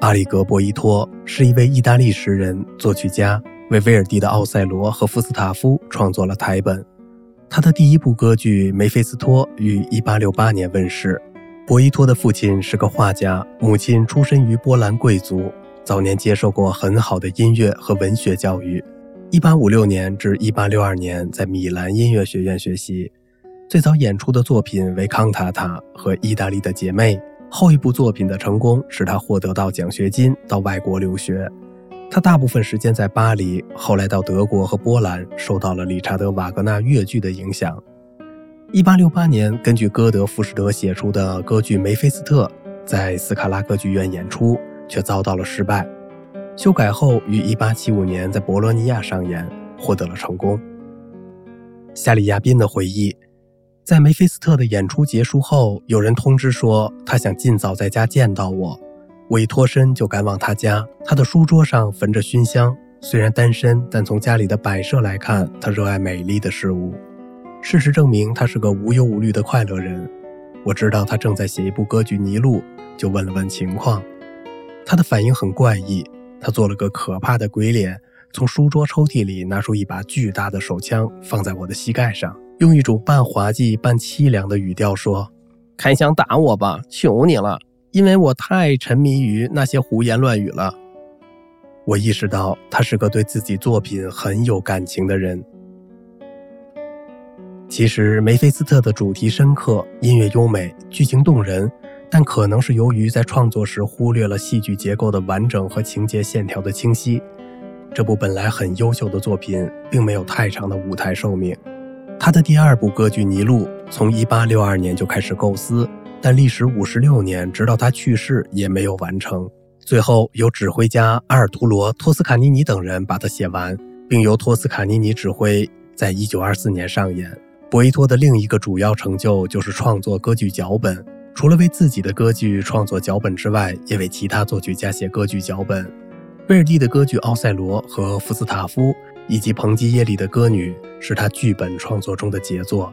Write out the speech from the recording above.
阿里格博伊托是一位意大利诗人、作曲家，为威尔第的《奥赛罗》和《福斯塔夫》创作了台本。他的第一部歌剧《梅菲斯托》于1868年问世。博伊托的父亲是个画家，母亲出身于波兰贵族，早年接受过很好的音乐和文学教育。1856年至1862年在米兰音乐学院学习，最早演出的作品为康塔塔和《意大利的姐妹》。后一部作品的成功使他获得到奖学金到外国留学。他大部分时间在巴黎，后来到德国和波兰，受到了理查德·瓦格纳越剧的影响。1868年，根据歌德·浮士德写出的歌剧《梅菲斯特》在斯卡拉歌剧院演出，却遭到了失败。修改后，于1875年在博洛尼亚上演，获得了成功。夏里亚宾的回忆。在梅菲斯特的演出结束后，有人通知说他想尽早在家见到我。我一脱身就赶往他家。他的书桌上焚着熏香。虽然单身，但从家里的摆设来看，他热爱美丽的事物。事实证明，他是个无忧无虑的快乐人。我知道他正在写一部歌剧《尼禄》，就问了问情况。他的反应很怪异，他做了个可怕的鬼脸，从书桌抽屉里拿出一把巨大的手枪，放在我的膝盖上。用一种半滑稽半凄凉的语调说：“开枪打我吧，求你了，因为我太沉迷于那些胡言乱语了。”我意识到他是个对自己作品很有感情的人。其实，梅菲斯特的主题深刻，音乐优美，剧情动人，但可能是由于在创作时忽略了戏剧结构的完整和情节线条的清晰，这部本来很优秀的作品并没有太长的舞台寿命。他的第二部歌剧《尼禄》从1862年就开始构思，但历时56年，直到他去世也没有完成。最后由指挥家阿尔图罗·托斯卡尼尼等人把它写完，并由托斯卡尼尼指挥，在1924年上演。博伊托的另一个主要成就就是创作歌剧脚本，除了为自己的歌剧创作脚本之外，也为其他作曲家写歌剧脚本。贝尔蒂的歌剧《奥赛罗》和《福斯塔夫》。以及彭基耶里的歌女是他剧本创作中的杰作。